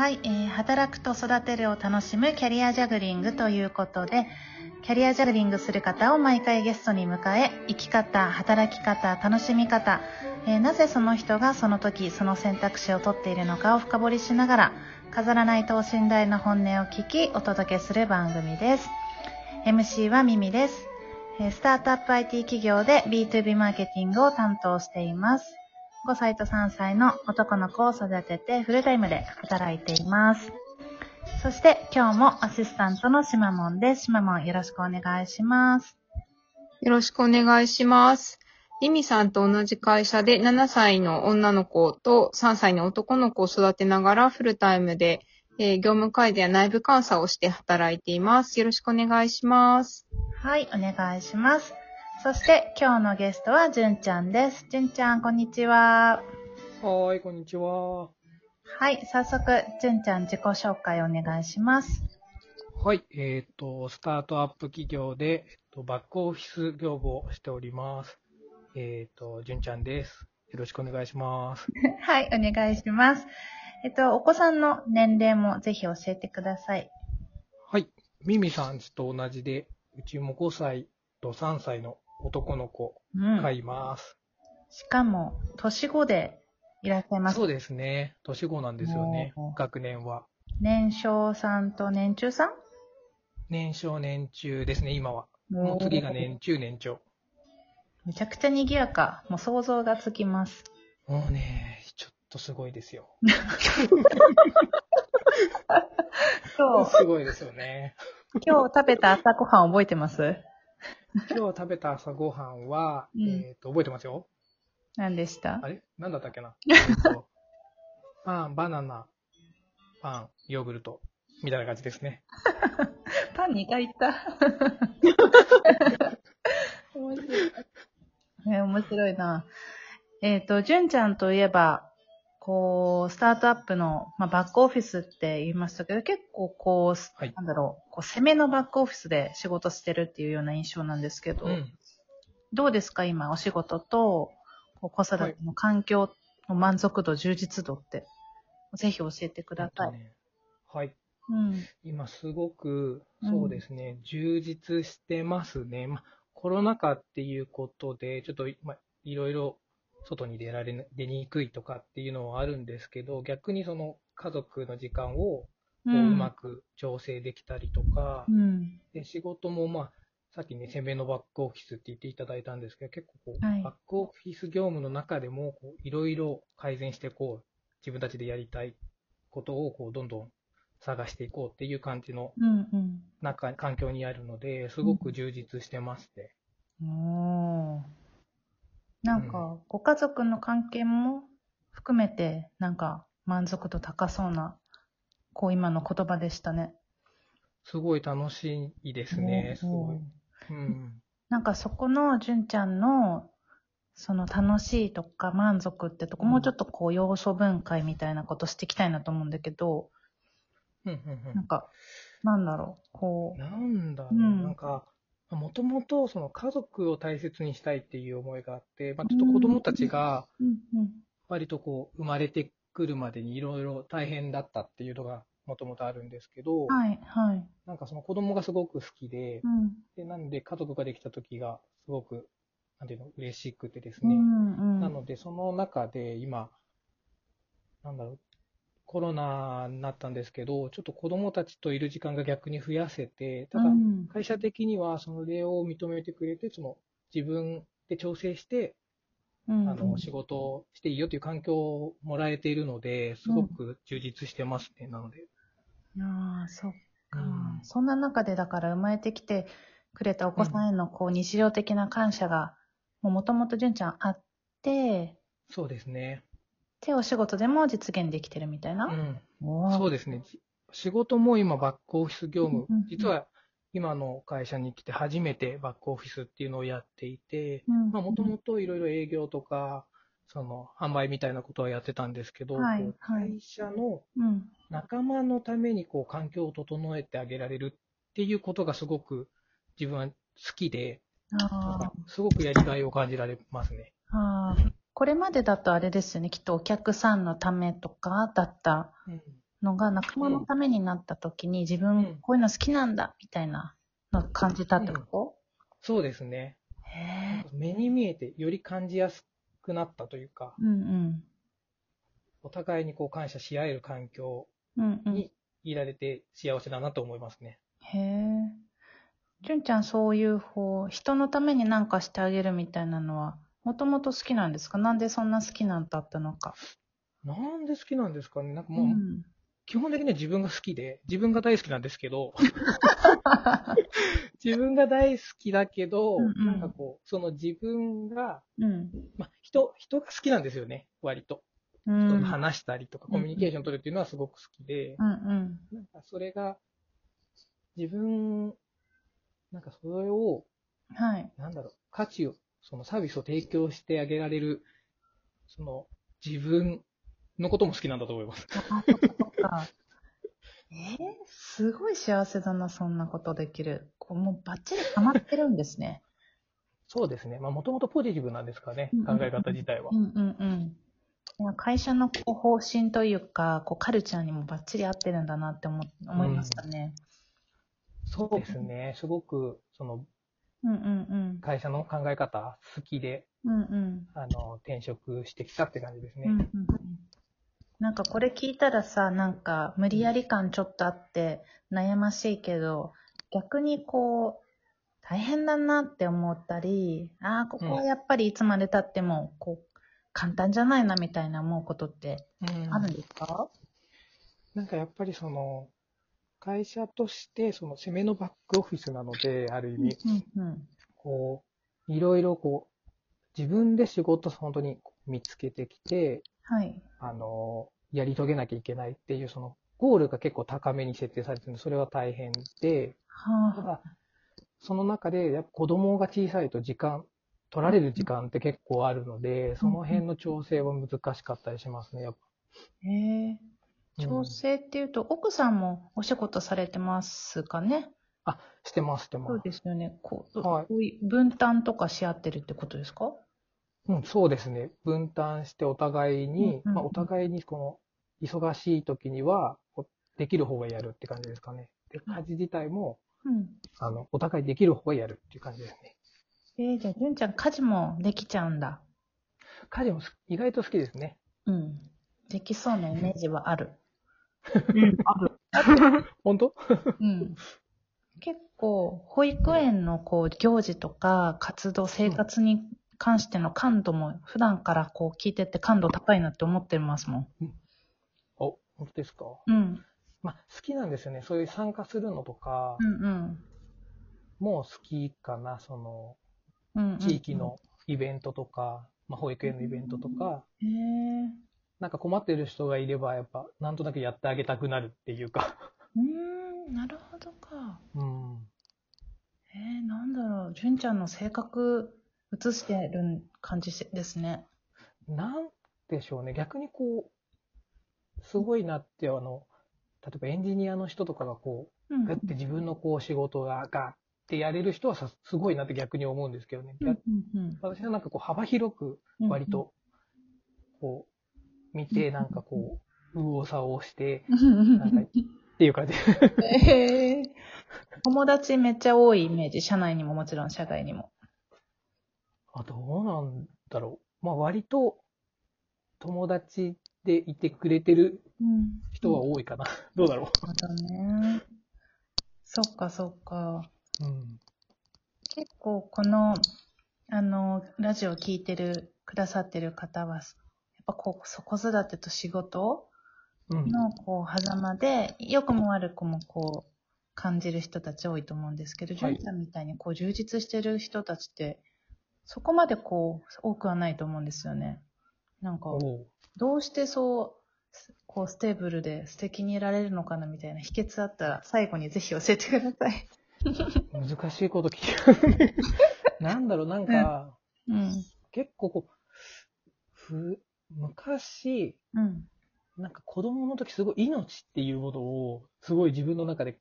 はい、えー働くと育てるを楽しむキャリアジャグリングということで、キャリアジャグリングする方を毎回ゲストに迎え、生き方、働き方、楽しみ方、えーなぜその人がその時その選択肢を取っているのかを深掘りしながら、飾らない等身大の本音を聞き、お届けする番組です。MC はミミです。スタートアップ IT 企業で B2B マーケティングを担当しています。5歳と3歳の男の子を育ててフルタイムで働いています。そして今日もアシスタントのしまもんです。しまもんよろしくお願いします。よろしくお願いします。リミさんと同じ会社で7歳の女の子と3歳の男の子を育てながらフルタイムで、えー業務改善や内部監査をして働いています。よろしくお願いします。はい、お願いします。そして今日のゲストはじゅんちゃんです。じゅんちゃん、こんにちは。はーい、こんにちは。はい、早速、じゅんちゃん自己紹介お願いします。はい、えっ、と、スタートアップ企業で、えっと、バックオフィス業務をしております。えっ、と、じゅんちゃんです。よろしくお願いします。はい、お願いします。えっと、お子さんの年齢もぜひ教えてください。はい、ミミさんちと同じで、うちも5歳と3歳の男の子うん。がいます。しかも、年子でいらっしゃいます。そうですね。年子なんですよね。学年は。年少さんと年中さん？年少年中ですね、今は。もう次が年中年長。めちゃくちゃ賑やか。もう想像がつきます。もうね、ちょっとすごいですよ。今日、すごいですよね。今日食べた朝ごはん覚えてます？今日食べた朝ごはんは、うんえっ、と、覚えてますよ。何でした？あれ？なんだったっけな？えっとパン、バナナ、パン、ヨーグルト、みたいな感じですね。パン2回言った。面白い。え面白いな。えっ、と、純ちゃんといえば、こう、スタートアップの、まあ、バックオフィスって言いましたけど、結構こう、はいなんだろう、こう攻めのバックオフィスで仕事してるっていうような印象なんですけど、うん。どうですか今、お仕事と、こう子育ての環境の満足度、充実度って、ぜひ教えてください。えっとねはい。うん。今すごく、うんそうですね、充実してますね。ま、コロナ禍っていうことで、ちょっと、ま、いろいろ外に出られな、出にくいとかっていうのはあるんですけど、逆にその家族の時間をこうううんまく調整できたりとか、うん。で仕事もまあ、さっきね、攻めのバックオフィスって言っていただいたんですけど、結構こう、はいバックオフィス業務の中でも、いろいろ改善してこう、自分たちでやりたいことをこう、どんどん探していこうっていう感じのうんうん。中、環境にあるので、すごく充実してますね。おーなんか、ご家族の関係も含めて、なんか、満足度高そうな、こう、今の言葉でしたね。すごい楽しいですね、すごい。うん。なんか、そこの、純ちゃんの、その楽しいとか満足ってとこ、うんもうちょっとこう、要素分解みたいなことしていきたいなと思うんだけど、うんうんなんか、なんだろう、こうん。なんだろう、うんなんか、もともとその家族を大切にしたいっていう思いがあって、まあ、ちょっと子供たちが。割とこう、生まれてくるまでにいろいろ大変だったっていうのがもともとあるんですけど、はい、はい。なんかその子供がすごく好きでう、ん。でなんで家族ができた時がすごく、なんていうの、嬉しくてですうね。んうん。なので、その中で今、なんだろう、コロナになったんですけど、ちょっと子供たちといる時間が逆に増やせて、ただう、ん。会社的にはそれを認めてくれて、その自分で調整して、うんあの、仕事をしていいよという環境をもらえているので、すごく充実してますね、なので。ああ、そっか、うん。そんな中でだから生まれてきてくれたお子さんへのこう日常的な感謝が、もともと純ちゃんあって、そうですね。で、お仕事でも実現できてるみたいな？うん。そうですね。じ仕事も今、バックオフィス業務うんうんうん、実は今の会社に来て初めてバックオフィスっていうのをやっていて、もともといろいろ営業とか、その、販売みたいなことはやってたんですけど、はいはい会社のうん。仲間のためにこう環境を整えてあげられるっていうことがすごく自分は好きで、すごくやりがいを感じられますね。あ。これまでだとあれですよね。きっとお客さんのためとかだったうんのが仲間のためになった時に自う分んこういうの好きなんだみたいなのを感じたってこそうですね。目に見えてより感じやすくなったというか、うんお互いにこう感謝し合える環境うん。うんうん。にいられて幸せだなと思いますね。へえ。純ちゃんそういう方、人のために何かしてあげるみたいなのは、もともと好きなんですか？なんでそんな好きなんだったのか。なんで好きなんですかね？なんかもう、ん。基本的には自分が好きで、自分が大好きなんですけど、自分が大好きだけど、うんうんなんかこう、その自分が、うん。まあ、人、人が好きなんですよね、割と。う人とん。話したりとか、コミュニケーション取るっていうのはすごく好きで、うんうん。なんかそれが、自分、なんかそれを、はい。なんだろう、価値を、そのサービスを提供してあげられる、その自分のことも好きなんだと思います。あ。えー、すごい幸せだな、そんなことできる。こうもうバッチリハマってるんですね。そうですね。まあ、もともとポジティブなんですかねうん、考え方自体はう。んうんうん。いや会社のこう方針というか、こうカルチャーにもバッチリ合ってるんだなって思思いましたね。そうですね。すごく、その、うんうん会社の考え方好きで、うん。うんうん。あの、転職してきたって感じですね。うんうんうんなんかこれ聞いたらさ、なんか無理やり感ちょっとあって悩ましいけど、逆にこう、大変だなって思ったり、ああ、ここはやっぱりいつまで経っても、こう、簡単じゃないなみたいな思うことってうんあるんですか？なんかやっぱりその、会社として、その攻めのバックオフィスなので、ある意味、うんうん。こう、いろいろこう、自分で仕事本当に見つけてきて、はい。あの、やり遂げなきゃいけないっていう、その、ゴールが結構高めに設定されてるんで、それは大変で、たはあ。だ、その中で、やっぱ子供が小さいと時間、取られる時間って結構あるので、その辺の調整は難しかったりしますね、やっぱ。へえ。調整っていうと、奥さんもお仕事されてますかね？あ、してます、してます。そうですよね。こう、はいこういう分担とかし合ってるってことですか？うん、そうですね。分担してお互いに、うんうんまあ、お互いにこの、忙しい時には、できる方がやるって感じですかね。で、家事自体も、うん。あの、お互いできる方がやるっていう感じですね。えー、じゃあ、純ちゃん家事もできちゃうんだ。家事もす意外と好きですね。うん。できそうなイメージはある。うん、ある。本当？うん。結構、保育園のこう、行事とか、活動、生活に関しての感度も、普段からこう、聞いてて感度高いなって思ってますもん。お、本当ですか？うん。まあ、好きなんですよね。そういう参加するのとかうんうん。も好きかな。その、うんうん、地域のイベントとか、まあ、保育園のイベントとか、へえ。なんか困ってる人がいれば、やっぱ、なんとなくやってあげたくなるっていうか。うーん、なるほどか。うん。えー、なんだろう。純ちゃんの性格、映してる感じですね。なんでしょうね。逆にこう、すごいなって、あの、例えばエンジニアの人とかがこうんう、だって自分のこう仕事がガーってやれる人はさ、すごいなって逆に思うんですけどね。うん逆うん私はなんかこう幅広くうん割と、こう、見て、なんかこう、右往左往して、うんなんかっていう感じ。えー友達めっちゃ多いイメージ。社内にももちろん社外にも。あ、どうなんだろう。まあ割と、友達でいてくれてるうん。人は多いかな。どうだろそうだね。そっかそっか。う。うん。結構この、あの、ラジオ聞いてる、くださってる方は、ぱこう、子育てと仕事うん。の、こう、狭間で、良くも悪くもこう、感じる人たち多いと思うんですけど、はい純ちゃんみたいにこう、充実してる人たちって、そこまでこう、多くはないと思うんですよね。なんか、どうしてそう、こう、 stable で素敵にいられるのかなみたいな秘訣あったら、最後にぜひ教えてください。難しいこと聞。なんだろう、なんか、うん。結構こう、ふ、昔、うん。なんか子供の時すごい命っていうものを、すごい自分の中で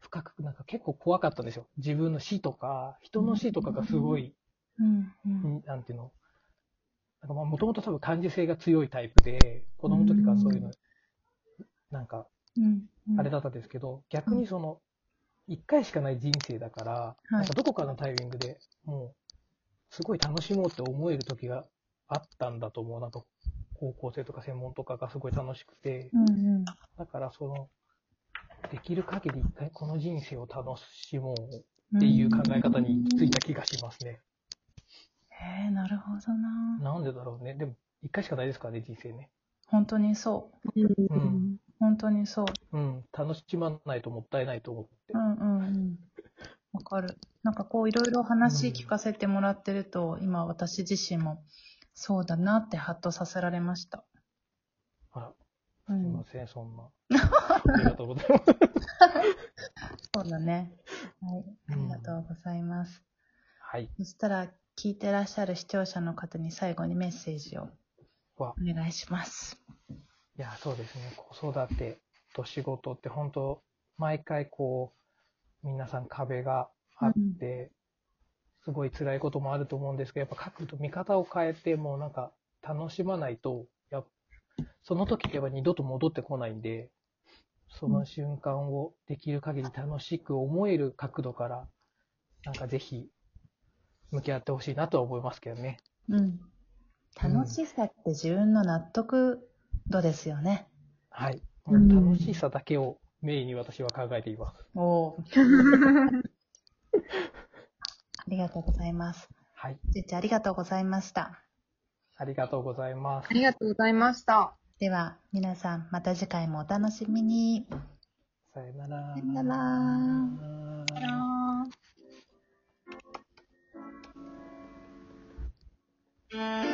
深く、なんか結構怖かったんですよ。自分の死とか、人の死とかがすごい、うん。うん。んなんていうの、なんかまあもともと多分感受性が強いタイプで、子供の時からそういうの、なんか、あれだったんですけど、逆にその、一回しかない人生だから、いなんかどこかのタイミングでもう、すごい楽しもうって思える時があったんだと思う。なんか、高校生とか専門とかがすごい楽しくて、うんうん。だからその、できる限り一回この人生を楽しもうっていう考え方に行き着いた気がしますね。へえ、なるほどな。なんでだろうね。でも、一回しかないですからね、人生ね。本当にそう。うん本当にそう。うん。楽しまないともったいないと思ってう。んうんうん。わかる。なんかこういろいろ話聞かせてもらってると、今私自身もそうだなってハッとさせられました。あら、うすいんま。せん、そんな。ありがとうございます。そうだね。はい。ありがとうございます。はい。そしたら、聞いてらっしゃる視聴者の方に最後にメッセージをわお願いします。いや、そうですね。子育てと仕事って本当、毎回こう、皆さん壁があって、すごい辛いこともあると思うんですけど、やっぱ角度、見方を変えて、もうなんか楽しまないと、やっその時ってやっぱ二度と戻ってこないんで、その瞬間をできる限り楽しく思える角度から、なんかぜひ、向き合ってほしいなとは思いますけどね。うん。楽しさって自分の納得度ですよね。はい。うん楽しさだけをメインに私は考えています。おあ りがとうございます。はい。じいちゃんありがとうございました。ありがとうございますあ。りがとうございました。では、皆さん、また次回もお楽しみに。さよなら。さよなら